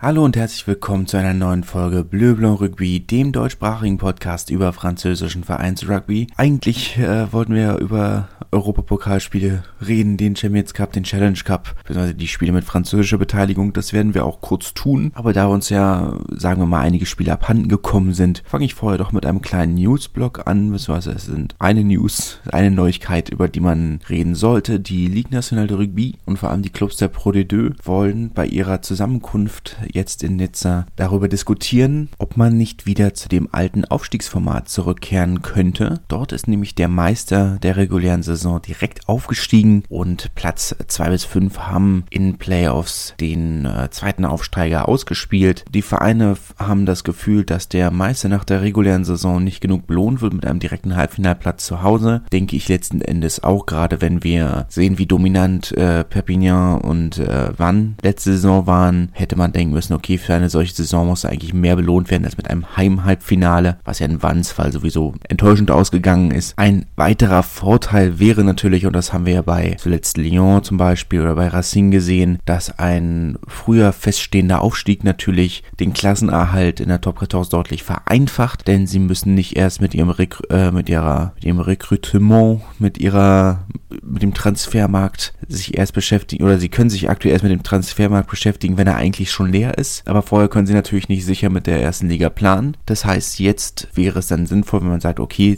Hallo und herzlich willkommen zu einer neuen Folge Bleu Blanc Rugby, dem deutschsprachigen Podcast über französischen Vereinsrugby. Eigentlich äh, wollten wir über Europapokalspiele reden, den Champions Cup, den Challenge Cup, beziehungsweise die Spiele mit französischer Beteiligung. Das werden wir auch kurz tun. Aber da uns ja, sagen wir mal, einige Spiele abhanden gekommen sind, fange ich vorher doch mit einem kleinen Newsblock an, beziehungsweise es sind eine News, eine Neuigkeit, über die man reden sollte. Die Ligue Nationale de Rugby und vor allem die Clubs der Pro D2 wollen bei ihrer Zusammenkunft jetzt in Nizza darüber diskutieren, ob man nicht wieder zu dem alten Aufstiegsformat zurückkehren könnte. Dort ist nämlich der Meister der regulären Saison direkt aufgestiegen und Platz 2 bis 5 haben in Playoffs den äh, zweiten Aufsteiger ausgespielt. Die Vereine haben das Gefühl, dass der Meister nach der regulären Saison nicht genug belohnt wird mit einem direkten Halbfinalplatz zu Hause. Denke ich letzten Endes auch gerade, wenn wir sehen, wie dominant äh, Perpignan und äh, Vannes letzte Saison waren, hätte man denken müssen, okay, für eine solche Saison muss eigentlich mehr belohnt werden als mit einem Heimhalbfinale, was ja in Wanns Fall sowieso enttäuschend ausgegangen ist. Ein weiterer Vorteil wäre natürlich, und das haben wir ja bei zuletzt Lyon zum Beispiel oder bei Racing gesehen, dass ein früher feststehender Aufstieg natürlich den Klassenerhalt in der Top 14 deutlich vereinfacht, denn sie müssen nicht erst mit ihrem, Rek äh, mit ihrer, mit ihrem Recrutement, mit ihrer, mit dem Transfermarkt sich erst beschäftigen oder sie können sich aktuell erst mit dem Transfermarkt beschäftigen, wenn er eigentlich schon leer ist. Aber vorher können sie natürlich nicht sicher mit der ersten Liga planen. Das heißt, jetzt wäre es dann sinnvoll, wenn man sagt, okay,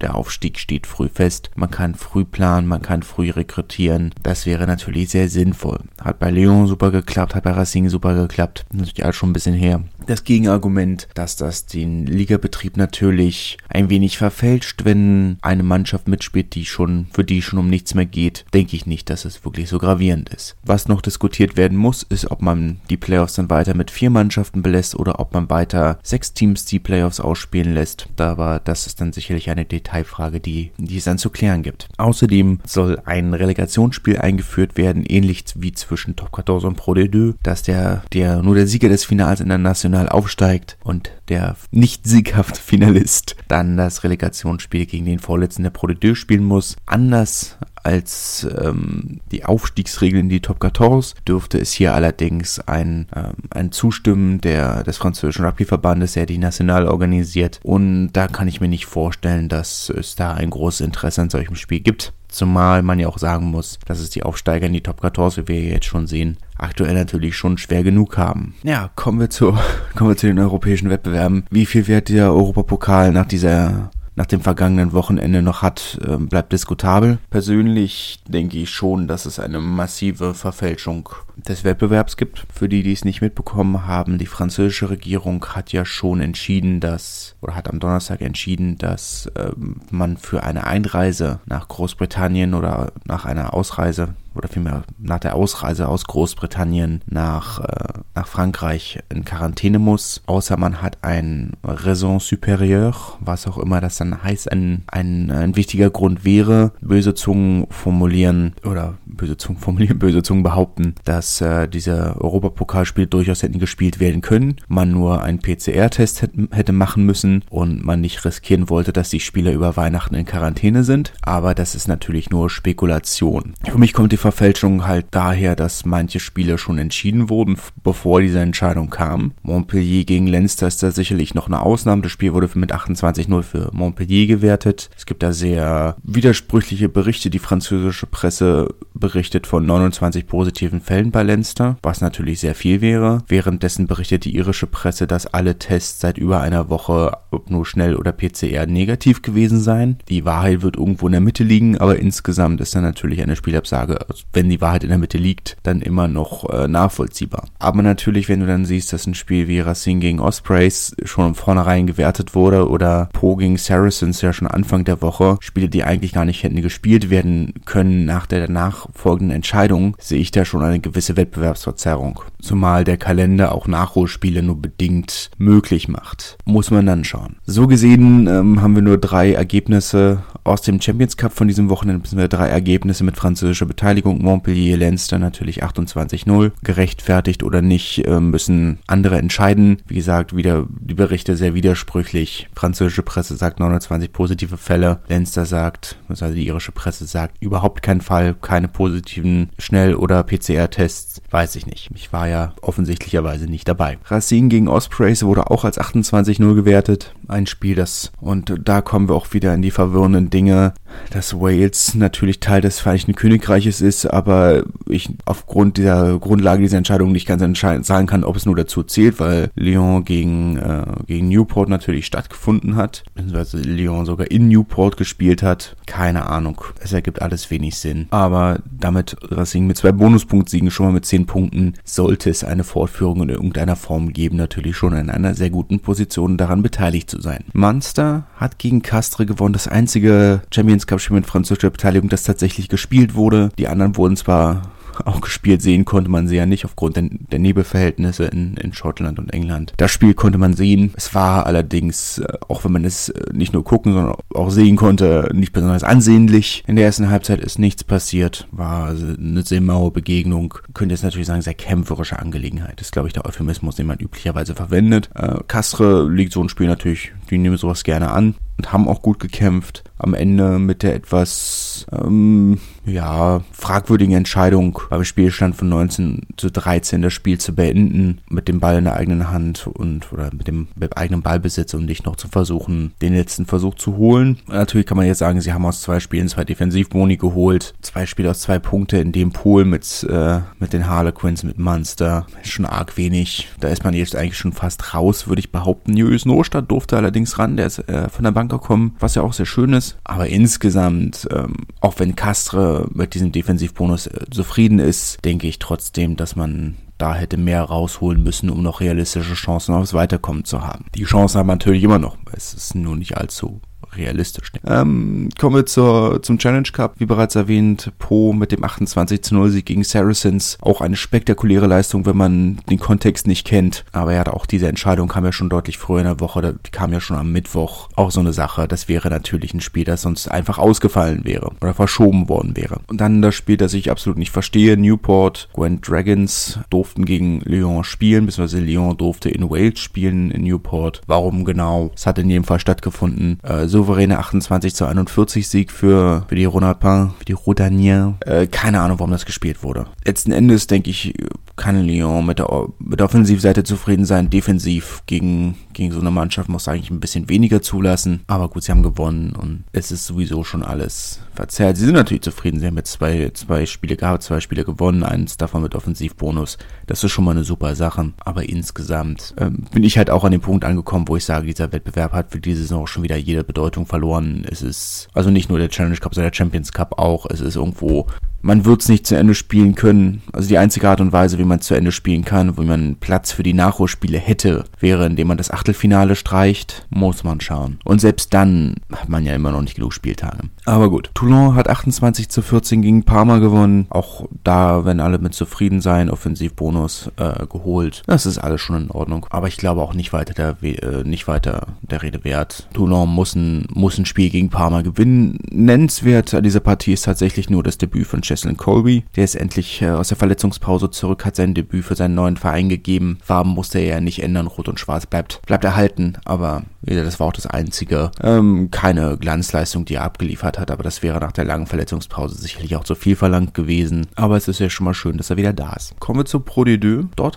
der Aufstieg steht früh fest, man kann früh planen, man kann früh rekrutieren. Das wäre natürlich sehr sinnvoll. Hat bei Lyon super geklappt, hat bei Racing super geklappt. Natürlich alles schon ein bisschen her. Das Gegenargument, dass das den Ligabetrieb natürlich ein wenig verfälscht, wenn eine Mannschaft mitspielt, die schon, für die schon um nichts mehr geht, denke ich nicht, dass es wirklich so gravierend ist. Was noch diskutiert werden muss, ist, ob man die Playoffs dann weiter mit vier Mannschaften belässt oder ob man weiter sechs Teams die Playoffs ausspielen lässt. Aber das ist dann sicherlich eine Detailfrage, die, die es dann zu klären gibt. Außerdem soll ein Relegationsspiel eingeführt werden, ähnlich wie zwischen Top 14 und Pro D2, dass der, der, nur der Sieger des Finals in der National aufsteigt und der nicht sieghafte Finalist dann das Relegationsspiel gegen den Vorletzten der Pro D2 spielen muss. Anders als ähm, die Aufstiegsregeln in die Top 14 dürfte es hier allerdings ein, ähm, ein Zustimmen der, des französischen Rugbyverbandes, der die National organisiert. Und da kann ich mir nicht vorstellen, dass es da ein großes Interesse an solchem Spiel gibt. Zumal man ja auch sagen muss, dass es die Aufsteiger in die Top 14, wie wir jetzt schon sehen, aktuell natürlich schon schwer genug haben. Ja, kommen wir zu, kommen wir zu den europäischen Wettbewerben. Wie viel wird der Europapokal nach dieser nach dem vergangenen Wochenende noch hat, ähm, bleibt diskutabel. Persönlich denke ich schon, dass es eine massive Verfälschung des Wettbewerbs gibt. Für die, die es nicht mitbekommen haben, die französische Regierung hat ja schon entschieden, dass, oder hat am Donnerstag entschieden, dass ähm, man für eine Einreise nach Großbritannien oder nach einer Ausreise oder vielmehr nach der Ausreise aus Großbritannien nach, äh, nach Frankreich in Quarantäne muss, außer man hat ein Raison supérieure, was auch immer das dann heißt, ein, ein, ein wichtiger Grund wäre. Böse Zungen formulieren oder böse Zungen formulieren, böse Zungen behaupten, dass äh, diese Europapokalspiele durchaus hätten gespielt werden können, man nur einen PCR-Test hätte machen müssen und man nicht riskieren wollte, dass die Spieler über Weihnachten in Quarantäne sind. Aber das ist natürlich nur Spekulation. Für mich kommt die Verfälschung halt daher, dass manche Spiele schon entschieden wurden, bevor diese Entscheidung kam. Montpellier gegen Leinster ist da sicherlich noch eine Ausnahme. Das Spiel wurde mit 28-0 für Montpellier gewertet. Es gibt da sehr widersprüchliche Berichte. Die französische Presse berichtet von 29 positiven Fällen bei Leinster, was natürlich sehr viel wäre. Währenddessen berichtet die irische Presse, dass alle Tests seit über einer Woche, ob nur schnell oder PCR, negativ gewesen seien. Die Wahrheit wird irgendwo in der Mitte liegen, aber insgesamt ist dann natürlich eine Spielabsage wenn die Wahrheit in der Mitte liegt, dann immer noch äh, nachvollziehbar. Aber natürlich, wenn du dann siehst, dass ein Spiel wie Racing gegen Ospreys schon im vornherein gewertet wurde oder Po gegen Saracens ja schon Anfang der Woche, Spiele, die eigentlich gar nicht hätten gespielt werden können nach der danach folgenden Entscheidung, sehe ich da schon eine gewisse Wettbewerbsverzerrung. Zumal der Kalender auch Nachholspiele nur bedingt möglich macht. Muss man dann schauen. So gesehen ähm, haben wir nur drei Ergebnisse aus dem Champions Cup von diesem Wochenende, bzw. drei Ergebnisse mit französischer Beteiligung Beteiligung Montpellier Leinster natürlich 28-0. Gerechtfertigt oder nicht, äh, müssen andere entscheiden. Wie gesagt, wieder die Berichte sehr widersprüchlich. Französische Presse sagt 29 positive Fälle. Leinster sagt, also die irische Presse sagt, überhaupt kein Fall, keine positiven Schnell- oder PCR-Tests Tests, weiß ich nicht. Ich war ja offensichtlicherweise nicht dabei. Racing gegen Ospreys wurde auch als 28-0 gewertet. Ein Spiel, das, und da kommen wir auch wieder in die verwirrenden Dinge, dass Wales natürlich Teil des Vereinigten Königreiches ist, aber ich aufgrund dieser Grundlage dieser Entscheidung nicht ganz sagen kann, ob es nur dazu zählt, weil Lyon gegen, äh, gegen Newport natürlich stattgefunden hat, beziehungsweise Lyon sogar in Newport gespielt hat. Keine Ahnung. Es ergibt alles wenig Sinn. Aber damit Racing mit zwei Bonuspunktsiegen schon mal mit zehn Punkten, sollte es eine Fortführung in irgendeiner Form geben, natürlich schon in einer sehr guten Position daran beteiligt zu sein. Munster hat gegen Castre gewonnen, das einzige Champions Cup Spiel mit französischer Beteiligung, das tatsächlich gespielt wurde. Die anderen wurden zwar auch gespielt. Sehen konnte man sie ja nicht aufgrund der, der Nebelverhältnisse in, in Schottland und England. Das Spiel konnte man sehen. Es war allerdings, äh, auch wenn man es äh, nicht nur gucken, sondern auch sehen konnte, nicht besonders ansehnlich. In der ersten Halbzeit ist nichts passiert. War eine sehr maue Begegnung. Könnte jetzt natürlich sagen, sehr kämpferische Angelegenheit. Das ist, glaube ich, der Euphemismus, den man üblicherweise verwendet. Äh, Castre liegt so ein Spiel natürlich, die nehmen sowas gerne an und haben auch gut gekämpft. Am Ende mit der etwas, ähm, ja, fragwürdigen Entscheidung beim Spielstand von 19 zu 13 das Spiel zu beenden, mit dem Ball in der eigenen Hand und oder mit dem, mit eigenen Ballbesitz und nicht noch zu versuchen, den letzten Versuch zu holen. Natürlich kann man jetzt sagen, sie haben aus zwei Spielen zwei Defensivboni geholt, zwei Spiele aus zwei Punkte in dem Pool mit, äh, mit den Harlequins, mit Munster. Schon arg wenig. Da ist man jetzt eigentlich schon fast raus, würde ich behaupten. Julius Nostadt durfte allerdings ran, der ist äh, von der Bank gekommen, was ja auch sehr schön ist. Aber insgesamt, ähm, auch wenn Castre mit diesem Defensivbonus äh, zufrieden ist, denke ich trotzdem, dass man da hätte mehr rausholen müssen, um noch realistische Chancen aufs Weiterkommen zu haben. Die Chancen haben natürlich immer noch. Es ist nur nicht allzu realistisch. Ähm, kommen wir zur, zum Challenge Cup. Wie bereits erwähnt, Po mit dem 28 zu 0 Sieg gegen Saracens. Auch eine spektakuläre Leistung, wenn man den Kontext nicht kennt. Aber ja, auch diese Entscheidung kam ja schon deutlich früher in der Woche. Die kam ja schon am Mittwoch. Auch so eine Sache. Das wäre natürlich ein Spiel, das sonst einfach ausgefallen wäre oder verschoben worden wäre. Und dann das Spiel, das ich absolut nicht verstehe. Newport, Gwent Dragons durften gegen Lyon spielen, beziehungsweise Lyon durfte in Wales spielen in Newport. Warum genau? Es hat in jedem Fall stattgefunden. Äh, so souveräne 28 zu 41 Sieg für, für die Ronalpin, für die Rodanier. Äh, keine Ahnung, warum das gespielt wurde. Letzten Endes denke ich, kann Lyon mit der, mit der Offensivseite zufrieden sein. Defensiv gegen, gegen so eine Mannschaft muss eigentlich ein bisschen weniger zulassen. Aber gut, sie haben gewonnen und es ist sowieso schon alles verzerrt. Sie sind natürlich zufrieden. Sie haben jetzt zwei, zwei Spiele gehabt, zwei Spiele gewonnen, eins davon mit Offensivbonus. Das ist schon mal eine super Sache. Aber insgesamt ähm, bin ich halt auch an dem Punkt angekommen, wo ich sage, dieser Wettbewerb hat für diese Saison schon wieder jede Bedeutung verloren. Es ist also nicht nur der Challenge Cup, sondern der Champions Cup auch. Es ist irgendwo man wird es nicht zu Ende spielen können. Also die einzige Art und Weise, wie man es zu Ende spielen kann, wo man Platz für die Nachholspiele hätte, wäre, indem man das Achtelfinale streicht, muss man schauen. Und selbst dann hat man ja immer noch nicht genug Spieltage. Aber gut. Toulon hat 28 zu 14 gegen Parma gewonnen. Auch da, wenn alle mit zufrieden sein, Offensivbonus äh, geholt. Das ist alles schon in Ordnung. Aber ich glaube auch nicht weiter der, äh, nicht weiter der Rede wert. Toulon muss ein, muss ein Spiel gegen Parma gewinnen. Nennenswert an dieser Partie ist tatsächlich nur das Debüt von Cheslin Colby. Der ist endlich äh, aus der Verletzungspause zurück, hat sein Debüt für seinen neuen Verein gegeben. Farben musste er ja nicht ändern, Rot und Schwarz bleibt, bleibt erhalten, aber das war auch das einzige. Ähm, keine Glanzleistung, die er abgeliefert hat, aber das wäre nach der langen Verletzungspause sicherlich auch zu viel verlangt gewesen. Aber es ist ja schon mal schön, dass er wieder da ist. Kommen wir zu Pro D2. Dort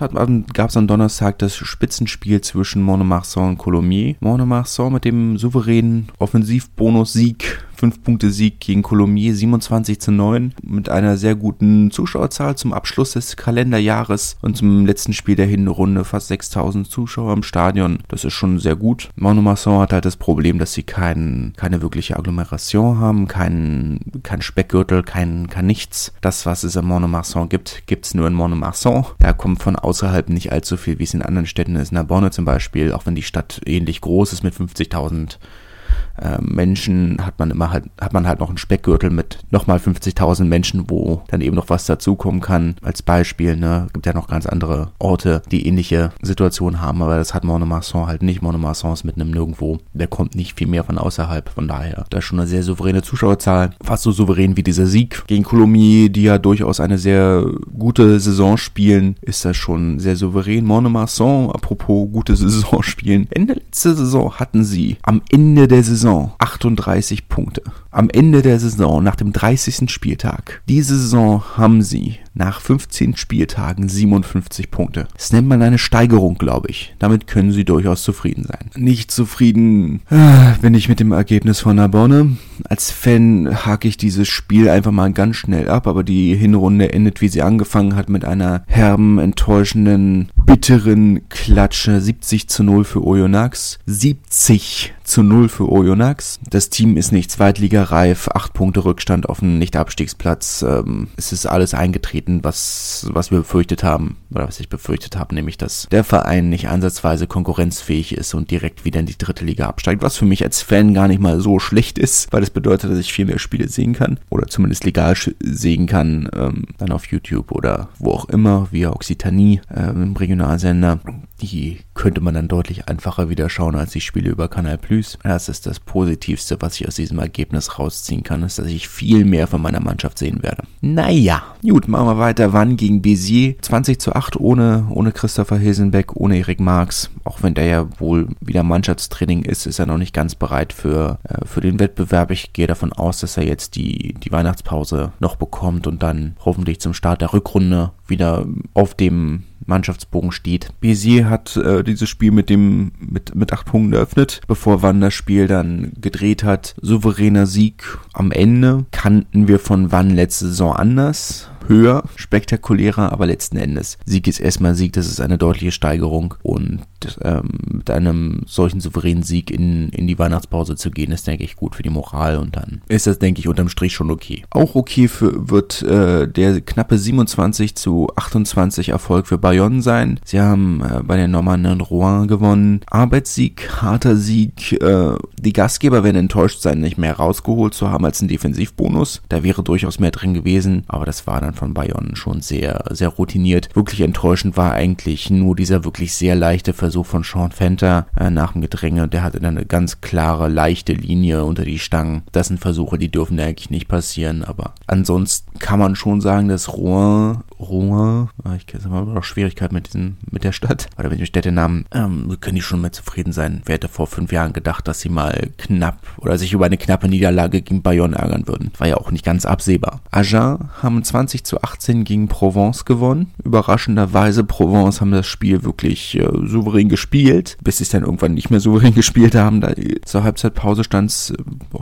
gab es am Donnerstag das Spitzenspiel zwischen Monomarsan und Colomiers. Monomarsan mit dem souveränen Offensivbonus-Sieg 5-Punkte-Sieg gegen Colomiers 27 zu 9 mit einer sehr guten Zuschauerzahl zum Abschluss des Kalenderjahres und zum letzten Spiel der Hinrunde fast 6000 Zuschauer im Stadion. Das ist schon sehr gut. Monomasson hat halt das Problem, dass sie kein, keine wirkliche Agglomeration haben, kein, kein Speckgürtel, kein, kein nichts. Das, was es in Monomasson gibt, gibt es nur in Monomasson. Da kommt von außerhalb nicht allzu viel, wie es in anderen Städten ist. In Narbonne zum Beispiel, auch wenn die Stadt ähnlich groß ist mit 50.000 äh, Menschen hat man immer halt, hat man halt noch einen Speckgürtel mit nochmal 50.000 Menschen, wo dann eben noch was dazukommen kann. Als Beispiel, ne, gibt ja noch ganz andere Orte, die ähnliche Situationen haben, aber das hat Monomasson halt nicht. Monomasson ist mitten im Nirgendwo. Der kommt nicht viel mehr von außerhalb. Von daher, da ist schon eine sehr souveräne Zuschauerzahl. Fast so souverän wie dieser Sieg gegen Colomiers, die ja durchaus eine sehr gute Saison spielen, ist das schon sehr souverän. Monomasson, apropos gute Saison spielen. Ende letzte Saison hatten sie am Ende der Saison 38 Punkte. Am Ende der Saison, nach dem 30. Spieltag. Diese Saison haben sie nach 15 Spieltagen 57 Punkte. Das nennt man eine Steigerung, glaube ich. Damit können sie durchaus zufrieden sein. Nicht zufrieden äh, bin ich mit dem Ergebnis von Narbonne. Als Fan hake ich dieses Spiel einfach mal ganz schnell ab, aber die Hinrunde endet, wie sie angefangen hat, mit einer herben, enttäuschenden, bitteren Klatsche. 70 zu 0 für Oyonnax. 70 zu 0 für Oyonnax. Das Team ist nicht zweitligareif, 8 Punkte Rückstand auf einen Nicht-Abstiegsplatz. Ähm, es ist alles eingetreten, was, was wir befürchtet haben, oder was ich befürchtet habe, nämlich, dass der Verein nicht ansatzweise konkurrenzfähig ist und direkt wieder in die dritte Liga absteigt, was für mich als Fan gar nicht mal so schlecht ist, weil das bedeutet, dass ich viel mehr Spiele sehen kann, oder zumindest legal sehen kann, ähm, dann auf YouTube oder wo auch immer, via Occitanie, ähm, im Regionalsender. Die könnte man dann deutlich einfacher wieder schauen als die Spiele über Kanal Plus. Das ist das Positivste, was ich aus diesem Ergebnis rausziehen kann, ist, dass ich viel mehr von meiner Mannschaft sehen werde. Naja, gut, machen wir weiter. Wann gegen Béziers? 20 zu 8 ohne, ohne Christopher Hilsenbeck, ohne Erik Marx. Auch wenn der ja wohl wieder Mannschaftstraining ist, ist er noch nicht ganz bereit für, äh, für den Wettbewerb. Ich gehe davon aus, dass er jetzt die, die Weihnachtspause noch bekommt und dann hoffentlich zum Start der Rückrunde wieder auf dem Mannschaftsbogen steht. Bézier hat äh, dieses Spiel mit dem mit mit acht Punkten eröffnet, bevor Wann das Spiel dann gedreht hat. Souveräner Sieg am Ende kannten wir von Wann letzte Saison anders höher, spektakulärer, aber letzten Endes Sieg ist erstmal Sieg, das ist eine deutliche Steigerung und ähm, mit einem solchen souveränen Sieg in, in die Weihnachtspause zu gehen, ist denke ich gut für die Moral und dann ist das denke ich unterm Strich schon okay. Auch okay für, wird äh, der knappe 27 zu 28 Erfolg für Bayonne sein. Sie haben äh, bei den Normannen Rouen gewonnen. Arbeitssieg, harter Sieg. Äh, die Gastgeber werden enttäuscht sein, nicht mehr rausgeholt zu haben als ein Defensivbonus. Da wäre durchaus mehr drin gewesen, aber das war dann Spielern von Bayonne schon sehr, sehr routiniert. Wirklich enttäuschend war eigentlich nur dieser wirklich sehr leichte Versuch von Sean Fenter äh, nach dem Gedränge. Der hatte dann eine ganz klare, leichte Linie unter die Stangen. Das sind Versuche, die dürfen eigentlich nicht passieren, aber ansonsten kann man schon sagen, dass Rouen Rouen, ah, ich kenne immer noch Schwierigkeiten mit diesem, mit der Stadt, oder mit dem Städtenamen, ähm, können die schon mal zufrieden sein. Wer hätte vor fünf Jahren gedacht, dass sie mal knapp oder sich über eine knappe Niederlage gegen Bayonne ärgern würden. War ja auch nicht ganz absehbar. Agen haben 20 zu 18 gegen Provence gewonnen. Überraschenderweise, Provence haben das Spiel wirklich äh, souverän gespielt, bis sie es dann irgendwann nicht mehr souverän gespielt haben. Da zur Halbzeitpause stand es, äh,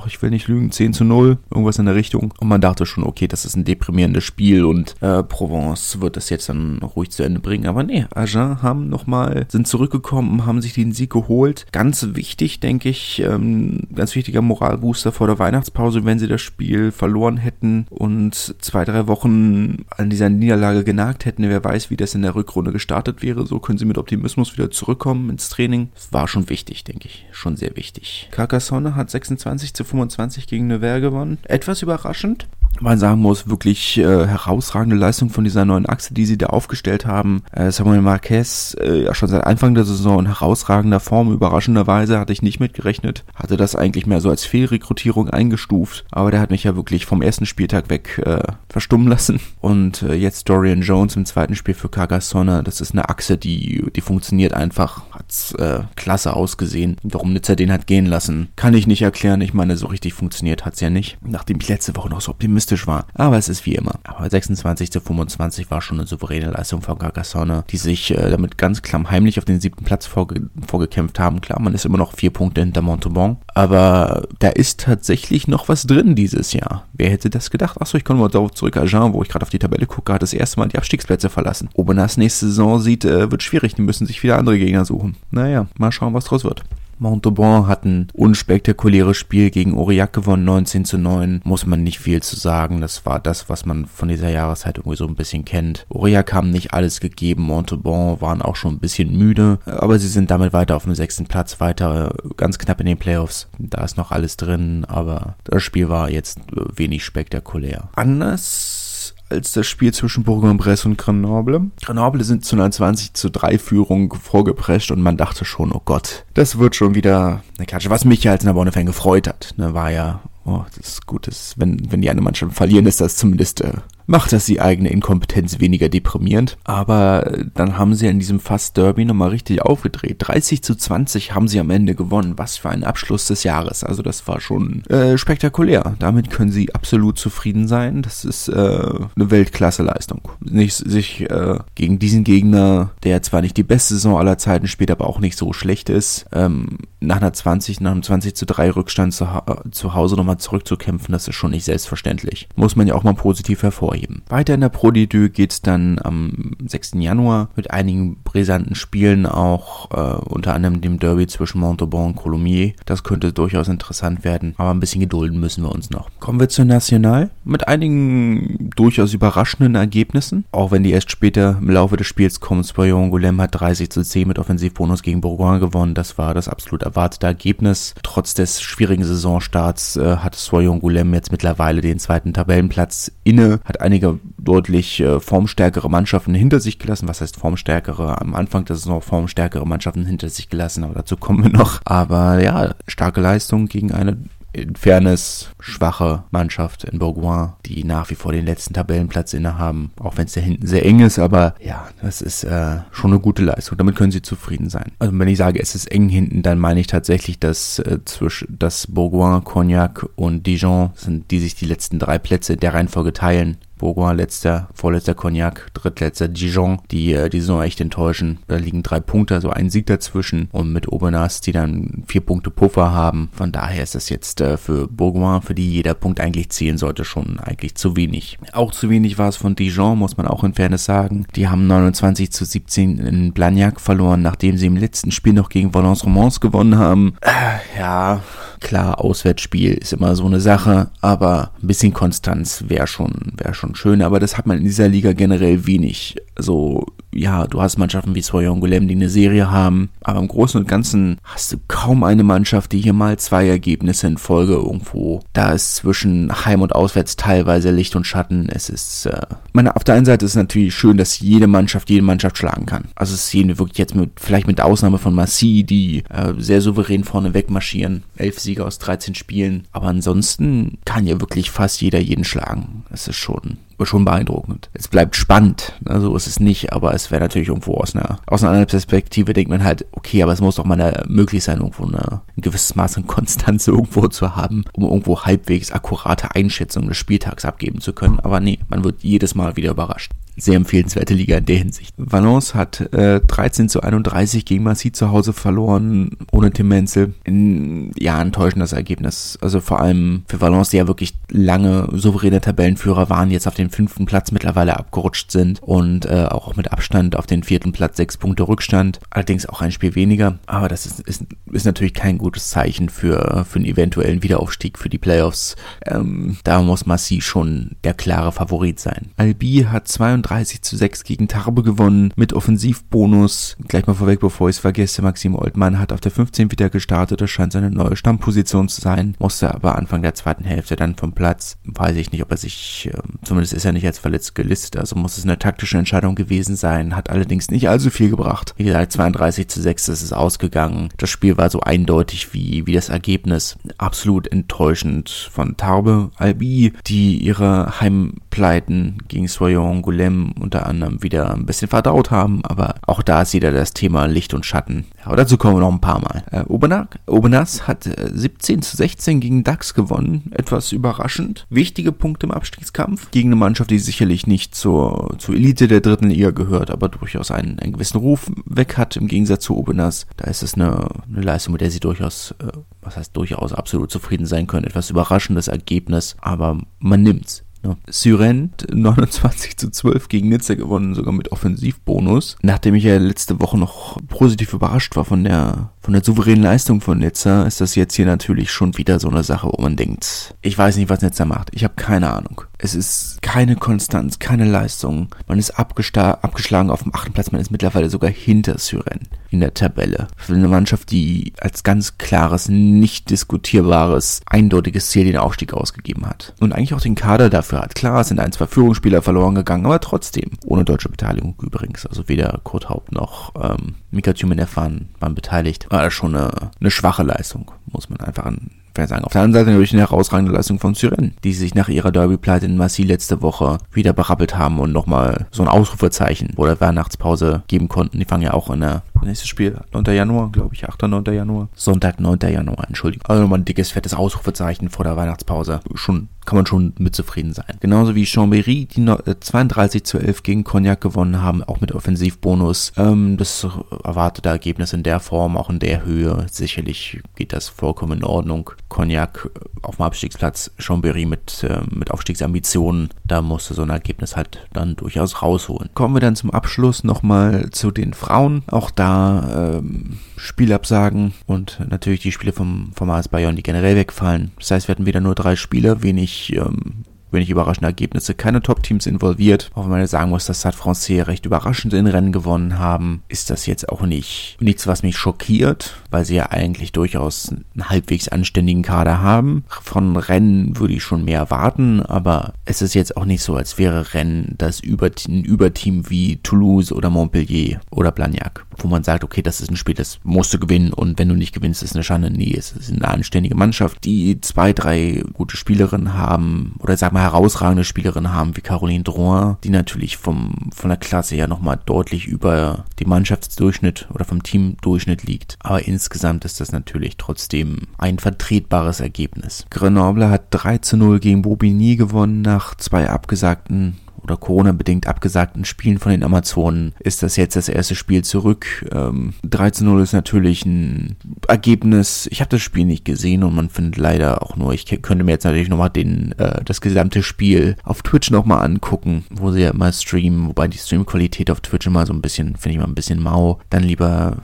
ich will nicht lügen, 10 zu 0, irgendwas in der Richtung. Und man dachte schon, okay, das ist ein deprimierendes Spiel und äh, Provence Chance wird das jetzt dann ruhig zu Ende bringen. Aber nee, Agen haben nochmal, sind zurückgekommen, haben sich den Sieg geholt. Ganz wichtig, denke ich, ähm, ganz wichtiger Moralbooster vor der Weihnachtspause, wenn sie das Spiel verloren hätten und zwei, drei Wochen an dieser Niederlage genagt hätten. Wer weiß, wie das in der Rückrunde gestartet wäre. So können sie mit Optimismus wieder zurückkommen ins Training. Das war schon wichtig, denke ich. Schon sehr wichtig. Carcassonne hat 26 zu 25 gegen Nevers gewonnen. Etwas überraschend, man sagen muss, wirklich äh, herausragende Leistung von dieser neuen Achse, die sie da aufgestellt haben. Äh, Samuel Marquez, äh, ja schon seit Anfang der Saison in herausragender Form, überraschenderweise hatte ich nicht mitgerechnet, hatte das eigentlich mehr so als Fehlrekrutierung eingestuft, aber der hat mich ja wirklich vom ersten Spieltag weg äh, verstummen lassen. Und äh, jetzt Dorian Jones im zweiten Spiel für Carcassonne, das ist eine Achse, die, die funktioniert einfach, hat's äh, klasse ausgesehen. Warum Nizza den hat gehen lassen, kann ich nicht erklären. Ich meine, so richtig funktioniert hat's ja nicht. Nachdem ich letzte Woche noch so optimistisch war. Aber es ist wie immer. Aber 26 zu 25 war schon eine souveräne Leistung von Carcassonne, die sich äh, damit ganz klammheimlich auf den siebten Platz vorge vorgekämpft haben. Klar, man ist immer noch vier Punkte hinter Montauban, aber da ist tatsächlich noch was drin dieses Jahr. Wer hätte das gedacht? Achso, ich komme mal darauf zurück. Agen, wo ich gerade auf die Tabelle gucke, hat das erste Mal die Abstiegsplätze verlassen. Obernas nächste Saison sieht, äh, wird schwierig. Die müssen sich wieder andere Gegner suchen. Naja, mal schauen, was draus wird. Montauban hat ein unspektakuläres Spiel gegen Aurillac gewonnen, 19 zu 9. Muss man nicht viel zu sagen. Das war das, was man von dieser Jahreszeit irgendwie so ein bisschen kennt. Aurillac haben nicht alles gegeben. Montauban waren auch schon ein bisschen müde. Aber sie sind damit weiter auf dem sechsten Platz, weiter ganz knapp in den Playoffs. Da ist noch alles drin, aber das Spiel war jetzt wenig spektakulär. Anders als das Spiel zwischen Bourg-en-Bresse und Grenoble. Grenoble sind zu einer 20 zu 3 Führung vorgeprescht und man dachte schon, oh Gott, das wird schon wieder eine Klatsche. Was mich ja als Narbonne-Fan gefreut hat, ne, war ja, oh, das ist gut, das, wenn, wenn die eine Mannschaft verlieren, ist das zumindest äh, macht das die eigene Inkompetenz weniger deprimierend. Aber dann haben sie in diesem Fast Derby nochmal richtig aufgedreht. 30 zu 20 haben sie am Ende gewonnen. Was für ein Abschluss des Jahres. Also das war schon äh, spektakulär. Damit können sie absolut zufrieden sein. Das ist äh, eine Weltklasse-Leistung. Nicht sich äh, gegen diesen Gegner, der zwar nicht die beste Saison aller Zeiten spielt, aber auch nicht so schlecht ist, ähm, nach einer 20, nach einem 20 zu 3 Rückstand zu, zu Hause nochmal zurückzukämpfen, das ist schon nicht selbstverständlich. Muss man ja auch mal positiv hervorheben. Weiter in der Pro D2 geht's dann am 6. Januar mit einigen brisanten Spielen auch, äh, unter anderem dem Derby zwischen Montauban und Colomiers. Das könnte durchaus interessant werden, aber ein bisschen gedulden müssen wir uns noch. Kommen wir zur National mit einigen durchaus überraschenden Ergebnissen, auch wenn die erst später im Laufe des Spiels kommen. Soyon Golem hat 30 zu 10 mit Offensivbonus gegen Bourgoin gewonnen. Das war das absolut erwartete Ergebnis. Trotz des schwierigen Saisonstarts äh, hat Soyon Golem jetzt mittlerweile den zweiten Tabellenplatz inne, hat einige deutlich äh, formstärkere Mannschaften hinter sich gelassen. Was heißt formstärkere? Am Anfang der Saison formstärkere Mannschaften hinter sich gelassen, aber dazu kommen wir noch. Aber ja, starke Leistung gegen eine in Fairness schwache Mannschaft in Bourgoin, die nach wie vor den letzten Tabellenplatz innehaben, auch wenn es da hinten sehr eng ist, aber ja, das ist äh, schon eine gute Leistung. Damit können sie zufrieden sein. Also wenn ich sage, es ist eng hinten, dann meine ich tatsächlich, dass äh, zwischen das Bourgoin, Cognac und Dijon sind, die sich die letzten drei Plätze der Reihenfolge teilen. Bourgoin letzter, vorletzter Cognac, drittletzter Dijon, die äh, die Saison echt enttäuschen. Da liegen drei Punkte, also ein Sieg dazwischen und mit Aubenas, die dann vier Punkte Puffer haben. Von daher ist das jetzt äh, für Bourgoin, für die jeder Punkt eigentlich zählen sollte, schon eigentlich zu wenig. Auch zu wenig war es von Dijon, muss man auch in Fairness sagen. Die haben 29 zu 17 in Blagnac verloren, nachdem sie im letzten Spiel noch gegen Valence Romans gewonnen haben. Äh, ja, Klar, Auswärtsspiel ist immer so eine Sache, aber ein bisschen Konstanz wäre schon, wäre schon schön, aber das hat man in dieser Liga generell wenig. Also ja, du hast Mannschaften wie Soyon Golem, die eine Serie haben, aber im Großen und Ganzen hast du kaum eine Mannschaft, die hier mal zwei Ergebnisse in Folge irgendwo. Da ist zwischen Heim und Auswärts teilweise Licht und Schatten. Es ist, äh, meine, auf der einen Seite ist es natürlich schön, dass jede Mannschaft jede Mannschaft schlagen kann. Also es sehen wir wirklich jetzt mit, vielleicht mit Ausnahme von Massi, die äh, sehr souverän vorne wegmarschieren. Elf Siege aus 13 Spielen. Aber ansonsten kann ja wirklich fast jeder jeden schlagen. Es ist schon schon beeindruckend. Es bleibt spannend, ne? so ist es nicht, aber es wäre natürlich irgendwo aus einer, aus einer anderen Perspektive denkt man halt, okay, aber es muss doch mal möglich sein, irgendwo eine, ein gewisses Maß an Konstanz irgendwo zu haben, um irgendwo halbwegs akkurate Einschätzungen des Spieltags abgeben zu können. Aber nee, man wird jedes Mal wieder überrascht sehr empfehlenswerte Liga in der Hinsicht. Valence hat äh, 13 zu 31 gegen Marseille zu Hause verloren, ohne Tim Menzel. In, ja, enttäuschendes Ergebnis. Also vor allem für Valence, die ja wirklich lange souveräne Tabellenführer waren, jetzt auf den fünften Platz mittlerweile abgerutscht sind und äh, auch mit Abstand auf den vierten Platz sechs Punkte Rückstand. Allerdings auch ein Spiel weniger. Aber das ist, ist, ist natürlich kein gutes Zeichen für, für einen eventuellen Wiederaufstieg für die Playoffs. Ähm, da muss Marseille schon der klare Favorit sein. Albi hat 32 32 zu 6 gegen Tarbe gewonnen mit Offensivbonus. Gleich mal vorweg, bevor ich es vergesse, Maxim Oldmann hat auf der 15 wieder gestartet. Das scheint seine neue Stammposition zu sein. Musste aber Anfang der zweiten Hälfte dann vom Platz. Weiß ich nicht, ob er sich, ähm, zumindest ist er nicht als verletzt gelistet. Also muss es eine taktische Entscheidung gewesen sein. Hat allerdings nicht allzu viel gebracht. Wie gesagt, 32 zu 6 ist es ausgegangen. Das Spiel war so eindeutig wie, wie das Ergebnis. Absolut enttäuschend von Tarbe. Albi, die ihre Heimpleiten gegen Soyon Goulem Film unter anderem wieder ein bisschen verdaut haben, aber auch da ist wieder das Thema Licht und Schatten. Aber dazu kommen wir noch ein paar Mal. Äh, Obernas hat äh, 17 zu 16 gegen DAX gewonnen, etwas überraschend. Wichtige Punkte im Abstiegskampf gegen eine Mannschaft, die sicherlich nicht zur, zur Elite der dritten Liga gehört, aber durchaus einen, einen gewissen Ruf weg hat im Gegensatz zu Obernas. Da ist es eine, eine Leistung, mit der sie durchaus, äh, was heißt durchaus absolut zufrieden sein können. Etwas überraschendes Ergebnis, aber man nimmt's. Ja. Syren 29 zu 12 gegen Nizza gewonnen, sogar mit Offensivbonus. Nachdem ich ja letzte Woche noch positiv überrascht war von der, von der souveränen Leistung von Nizza, ist das jetzt hier natürlich schon wieder so eine Sache, wo man denkt, ich weiß nicht, was Nizza macht. Ich habe keine Ahnung. Es ist keine Konstanz, keine Leistung. Man ist abgeschlagen auf dem achten Platz, man ist mittlerweile sogar hinter Syren in der Tabelle. Für eine Mannschaft, die als ganz klares, nicht diskutierbares, eindeutiges Ziel den Aufstieg ausgegeben hat. Und eigentlich auch den Kader dafür hat. Klar, sind ein, zwei Führungsspieler verloren gegangen, aber trotzdem. Ohne deutsche Beteiligung übrigens. Also weder Kurt Haupt noch ähm, Mika Tjumenev waren, waren beteiligt. War schon eine, eine schwache Leistung, muss man einfach an sagen. Auf der anderen Seite natürlich eine herausragende Leistung von Syren, die sich nach ihrer Derby-Pleite in Massy letzte Woche wieder berappelt haben und nochmal so ein Ausrufezeichen vor der Weihnachtspause geben konnten. Die fangen ja auch in der nächstes Spiel 9. Januar, glaube ich, 8. 9. Januar. Sonntag 9. Januar, Entschuldigung. Also nochmal ein dickes, fettes Ausrufezeichen vor der Weihnachtspause. Schon kann man schon mit zufrieden sein. Genauso wie Chambéry, die 32 äh, zu 11 gegen Cognac gewonnen haben, auch mit Offensivbonus. Ähm, das erwartete Ergebnis in der Form, auch in der Höhe. Sicherlich geht das vollkommen in Ordnung. Cognac äh, auf dem Abstiegsplatz, Chambéry mit, äh, mit Aufstiegsambitionen. Da musste so ein Ergebnis halt dann durchaus rausholen. Kommen wir dann zum Abschluss nochmal zu den Frauen. Auch da ähm, Spielabsagen und natürlich die Spiele vom, vom AS Bayern, die generell wegfallen. Das heißt, wir hatten wieder nur drei Spiele, wenig ähm, wenig überraschende Ergebnisse, keine Top-Teams involviert. Auch wenn man sagen muss, dass Stade Francais recht überraschend in Rennen gewonnen haben, ist das jetzt auch nicht nichts, was mich schockiert, weil sie ja eigentlich durchaus einen halbwegs anständigen Kader haben. Von Rennen würde ich schon mehr erwarten, aber es ist jetzt auch nicht so, als wäre Rennen das Über ein Überteam wie Toulouse oder Montpellier oder Blagnac, wo man sagt, okay, das ist ein Spiel, das musst du gewinnen und wenn du nicht gewinnst, ist eine Schande. Nee, es ist eine anständige Mannschaft, die zwei, drei gute Spielerinnen haben oder sag mal herausragende Spielerinnen haben wie Caroline Drouin, die natürlich vom, von der Klasse her nochmal deutlich über dem Mannschaftsdurchschnitt oder vom Teamdurchschnitt liegt. Aber insgesamt ist das natürlich trotzdem ein vertretbares Ergebnis. Grenoble hat 3 zu 0 gegen Bobigny gewonnen nach zwei abgesagten oder Corona-bedingt abgesagten Spielen von den Amazonen ist das jetzt das erste Spiel zurück. Ähm, 13-0 ist natürlich ein Ergebnis. Ich habe das Spiel nicht gesehen und man findet leider auch nur, ich könnte mir jetzt natürlich nochmal den, äh, das gesamte Spiel auf Twitch nochmal angucken, wo sie ja immer streamen, wobei die Streamqualität auf Twitch immer so ein bisschen, finde ich mal ein bisschen mau. Dann lieber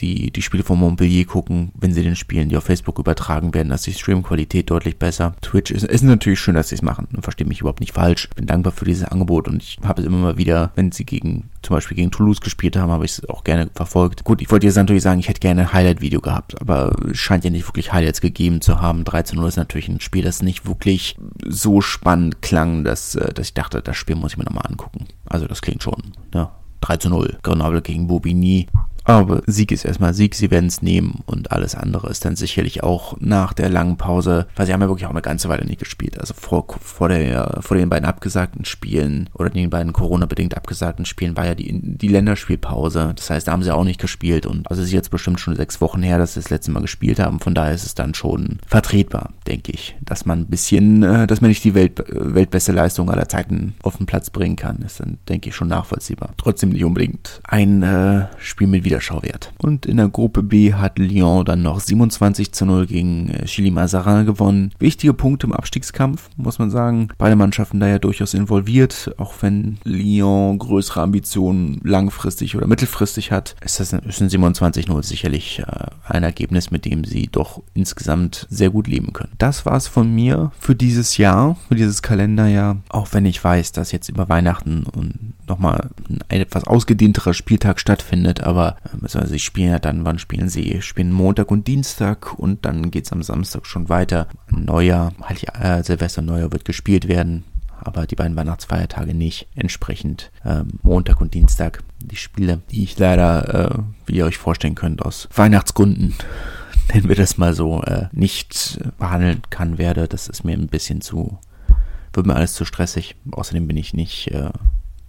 die, die Spiele von Montpellier gucken, wenn sie den Spielen, die auf Facebook übertragen werden, dass die Streamqualität deutlich besser. Twitch ist, ist natürlich schön, dass sie es machen. Verstehe mich überhaupt nicht falsch. Bin dankbar für dieses Angebot und ich habe es immer mal wieder, wenn sie gegen, zum Beispiel gegen Toulouse gespielt haben, habe ich es auch gerne verfolgt. Gut, ich wollte jetzt natürlich sagen, ich hätte gerne ein Highlight-Video gehabt, aber scheint ja nicht wirklich Highlights gegeben zu haben. 13-0 ist natürlich ein Spiel, das nicht wirklich so spannend klang, dass, äh, dass ich dachte, das Spiel muss ich mir nochmal angucken. Also das klingt schon, ne? 3 zu 0. Grenoble gegen Bobigny. Aber Sieg ist erstmal Sieg, sie werden es nehmen und alles andere ist dann sicherlich auch nach der langen Pause, weil sie haben ja wirklich auch eine ganze Weile nicht gespielt. Also vor, vor, der, vor den beiden abgesagten Spielen oder den beiden Corona-bedingt abgesagten Spielen war ja die, die Länderspielpause. Das heißt, da haben sie auch nicht gespielt und also es ist jetzt bestimmt schon sechs Wochen her, dass sie das letzte Mal gespielt haben. Von daher ist es dann schon vertretbar, denke ich, dass man ein bisschen, äh, dass man nicht die Welt, weltbeste Leistung aller Zeiten auf den Platz bringen kann. Ist dann, denke ich, schon nachvollziehbar. Trotzdem nicht unbedingt ein äh, Spiel mit wieder Wiederschauwert. Und in der Gruppe B hat Lyon dann noch 27 zu 0 gegen äh, Chili Mazarin gewonnen. Wichtige Punkte im Abstiegskampf, muss man sagen. Beide Mannschaften da ja durchaus involviert, auch wenn Lyon größere Ambitionen langfristig oder mittelfristig hat. Ist das ein 27-0 sicherlich äh, ein Ergebnis, mit dem sie doch insgesamt sehr gut leben können. Das war's von mir für dieses Jahr, für dieses Kalenderjahr. Auch wenn ich weiß, dass jetzt über Weihnachten und nochmal ein etwas ausgedehnterer Spieltag stattfindet, aber also sie spielen ja dann, wann spielen sie? Spielen Montag und Dienstag und dann geht's am Samstag schon weiter. Neujahr, halt, äh, Silvester Neujahr wird gespielt werden, aber die beiden Weihnachtsfeiertage nicht. Entsprechend äh, Montag und Dienstag die Spiele, die ich leider, äh, wie ihr euch vorstellen könnt, aus Weihnachtsgründen nennen wir das mal so, äh, nicht behandeln kann werde. Das ist mir ein bisschen zu, wird mir alles zu stressig. Außerdem bin ich nicht äh,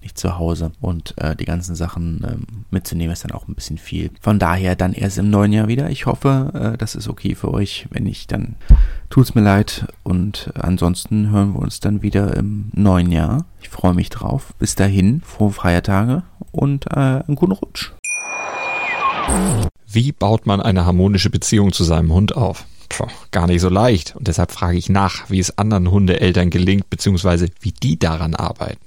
nicht zu Hause und äh, die ganzen Sachen ähm, mitzunehmen ist dann auch ein bisschen viel. Von daher dann erst im neuen Jahr wieder. Ich hoffe, äh, das ist okay für euch. Wenn nicht, dann tut's mir leid und ansonsten hören wir uns dann wieder im neuen Jahr. Ich freue mich drauf. Bis dahin, frohe Feiertage und äh, einen guten Rutsch. Wie baut man eine harmonische Beziehung zu seinem Hund auf? Puh, gar nicht so leicht. Und deshalb frage ich nach, wie es anderen Hundeeltern gelingt, beziehungsweise wie die daran arbeiten.